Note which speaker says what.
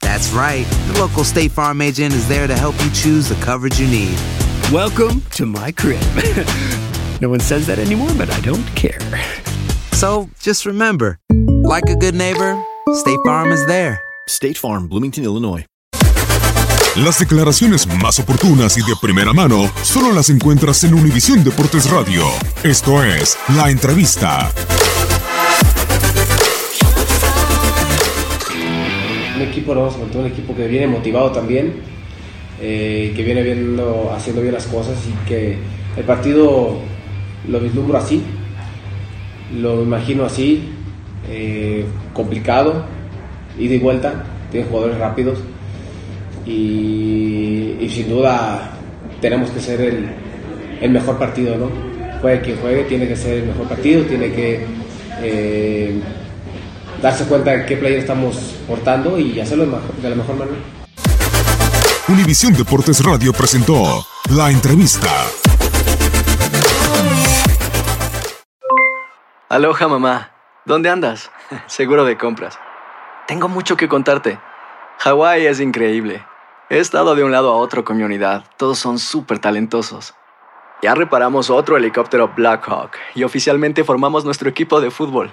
Speaker 1: That's right. The local State Farm agent is there to help you choose the coverage you need.
Speaker 2: Welcome to my crib. no one says that anymore, but I don't care.
Speaker 1: So just remember, like a good neighbor, State Farm is there.
Speaker 3: State Farm, Bloomington, Illinois.
Speaker 4: Las declaraciones más oportunas y de primera mano solo las encuentras en Univisión Deportes Radio. Esto es La Entrevista.
Speaker 5: Equipo, ¿no? sobre todo un equipo que viene motivado también, eh, que viene haciendo bien las cosas y que el partido lo vislumbro así, lo imagino así, eh, complicado, ida y vuelta, tiene jugadores rápidos y, sin duda tenemos que ser el, el mejor partido, ¿no? Juegue quien juegue, tiene que ser el mejor partido, tiene que eh, darse cuenta de qué player estamos portando y hacerlo de la mejor manera.
Speaker 4: Univisión Deportes Radio presentó La Entrevista.
Speaker 6: Aloha mamá. ¿Dónde andas? Seguro de compras. Tengo mucho que contarte. Hawái es increíble. He estado de un lado a otro con mi unidad. Todos son súper talentosos. Ya reparamos otro helicóptero Black Hawk y oficialmente formamos nuestro equipo de fútbol.